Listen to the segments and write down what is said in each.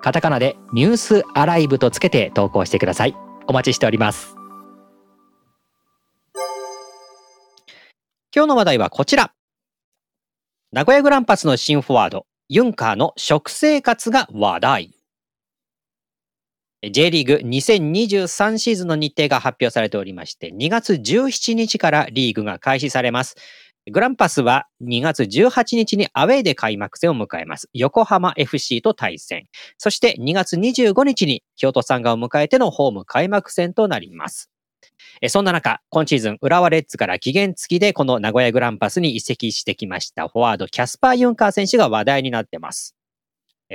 カタカナでニュースアライブとつけて投稿してください。お待ちしております。今日の話題はこちら。名古屋グランパスの新フォワードユンカーの食生活が話題。J リーグ2023シーズンの日程が発表されておりまして2月17日からリーグが開始されます。グランパスは2月18日にアウェーで開幕戦を迎えます。横浜 FC と対戦。そして2月25日に京都サンガを迎えてのホーム開幕戦となります。そんな中、今シーズン、浦和レッズから期限付きでこの名古屋グランパスに移籍してきましたフォワードキャスパー・ユンカー選手が話題になってます。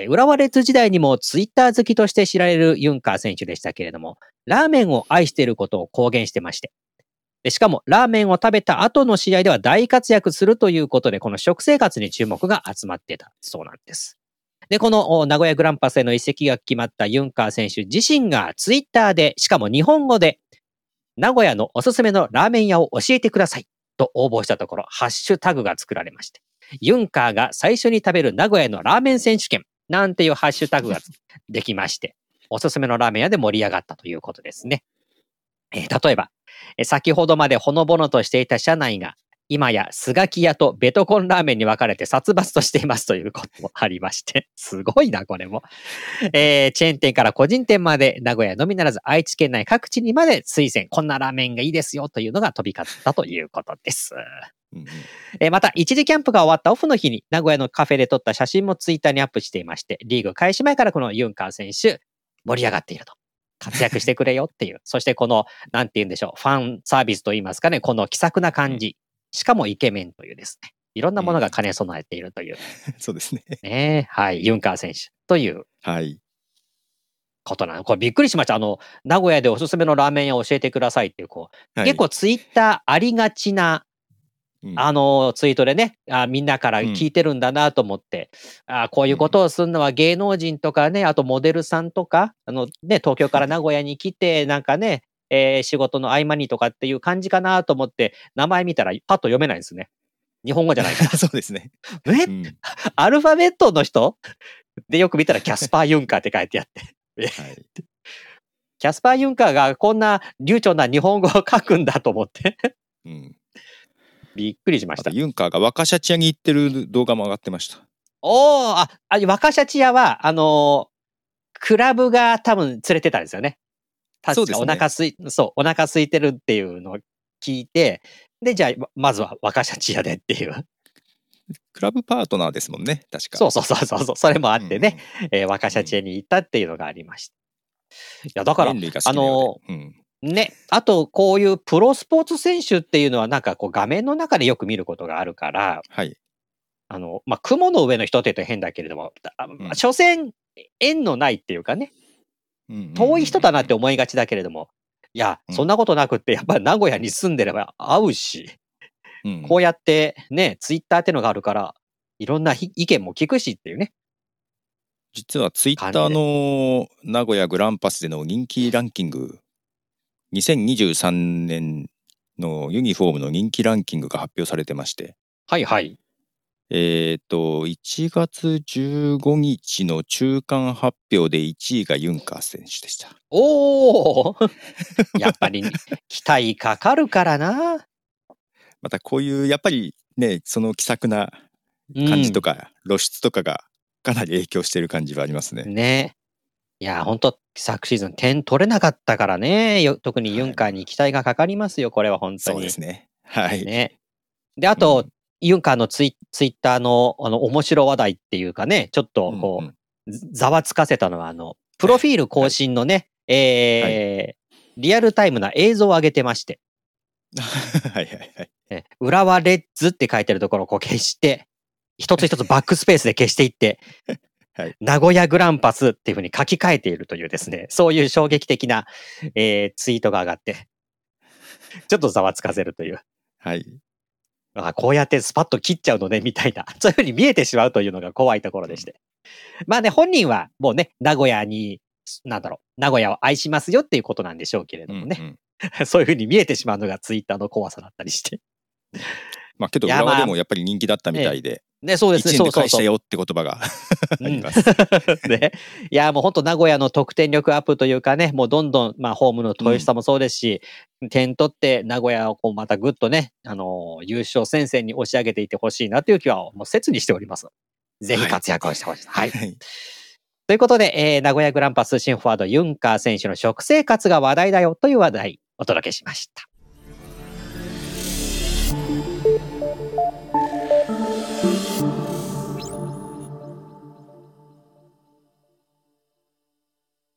浦和レッズ時代にもツイッター好きとして知られるユンカー選手でしたけれども、ラーメンを愛していることを公言してまして、でしかも、ラーメンを食べた後の試合では大活躍するということで、この食生活に注目が集まってたそうなんです。で、この名古屋グランパスへの移籍が決まったユンカー選手自身がツイッターで、しかも日本語で、名古屋のおすすめのラーメン屋を教えてくださいと応募したところ、ハッシュタグが作られまして、ユンカーが最初に食べる名古屋のラーメン選手権なんていうハッシュタグができまして、おすすめのラーメン屋で盛り上がったということですね。えー、例えば、先ほどまでほのぼのとしていた社内が、今やスガキ屋とベトコンラーメンに分かれて殺伐としていますということもありまして、すごいな、これも。えー、チェーン店から個人店まで、名古屋のみならず愛知県内各地にまで推薦、こんなラーメンがいいですよというのが飛び交ったということです。えまた、一時キャンプが終わったオフの日に、名古屋のカフェで撮った写真もツイッターにアップしていまして、リーグ開始前からこのユンカー選手、盛り上がっていると。活躍してくれよっていう。そしてこの、なんて言うんでしょう、ファンサービスと言いますかね、この気さくな感じ。しかもイケメンというですね。いろんなものが兼ね備えているという。うん、そうですね。ねはい。ユンカー選手という。はい。ことなの。これびっくりしました。あの、名古屋でおすすめのラーメン屋教えてくださいっていう、こう、はい、結構ツイッターありがちなあの、ツイートでね、あみんなから聞いてるんだなと思って、うん、あこういうことをするのは芸能人とかね、あとモデルさんとか、あのね、東京から 名古屋に来て、なんかね、えー、仕事の合間にとかっていう感じかなと思って、名前見たらパッと読めないんですね。日本語じゃないから。そうですね。え、うん、アルファベットの人？で、よく見たらキャスパー・ユンカーって書いてあって。はい、キャスパー・ユンカーがこんな流暢な日本語を書くんだと思ってうん。びっくりしました。ユンカーが若シャチ屋に行ってる動画も上がってました。おおあ、あ若シャチ屋は、あのー、クラブが多分連れてたんですよね。確かお腹すい、そう、ね、そう、お腹空いてるっていうのを聞いて、で、じゃあ、まずは若シャチ屋でっていう。クラブパートナーですもんね、確か。そうそうそうそう、それもあってね、うん、えー、若シャチ屋に行ったっていうのがありました。いや、だから、あの、うん、ね。あと、こういうプロスポーツ選手っていうのは、なんかこう画面の中でよく見ることがあるから、はい。あの、まあ、雲の上の人って言うと変だけれども、うん、所詮、縁のないっていうかね、遠い人だなって思いがちだけれども、いや、そんなことなくって、やっぱり 名古屋に住んでれば会うし、うん、こうやってね、ツイッターってのがあるから、いろんな意見も聞くしっていうね。実はツイッターの名古屋グランパスでの人気ランキング2023年のユニフォームの人気ランキングが発表されてまして。はいはい。えっ、ー、と、1月15日の中間発表で1位がユンカー選手でした。おお やっぱり期待かかるからな。またこういう、やっぱりね、その気さくな感じとか、うん、露出とかがかなり影響してる感じはありますね。ね。いや、本当昨シーズン点取れなかったからね、特にユンカーに期待がかかりますよ、これは本当に。そうですね。はい。ね。で、あと、うん、ユンカーのツイツイッターのあの面白話題っていうかね、ちょっとこう、うんうん、ざわつかせたのは、あの、プロフィール更新のね、はい、えーはい、リアルタイムな映像を上げてまして。はいはいはい。浦和レッズって書いてるところをこう消して、一つ一つバックスペースで消していって、はい名古屋グランパスっていうふうに書き換えているというですね、そういう衝撃的な、えーツイートが上がって、ちょっとざわつかせるという。はい。あこうやってスパッと切っちゃうのね、みたいな。そういうふうに見えてしまうというのが怖いところでして。まあね、本人はもうね、名古屋に、なんだろう、名古屋を愛しますよっていうことなんでしょうけれどもね。うんうん そういうふうに見えてしまうのがツイッターの怖さだったりして。まあけどいやまあ浦和でもやっぱり人気だったみたいで、ね、そうですね、1そうそうそう。円で返したよって言葉があうんります。ね。いや、もう本当名古屋の得点力アップというかね、もうどんどん、まあ、ホームの豊洲さもそうですし、点取って名古屋をこうまたぐっとね、あのー優勝戦線に押し上げていってほしいなという気はもう切にしております。ぜひ活躍をしてほしい。はい。はい。ということで、えー名古屋グランパス新フォワードユンカー選手の食生活が話題だよという話題お届けしました。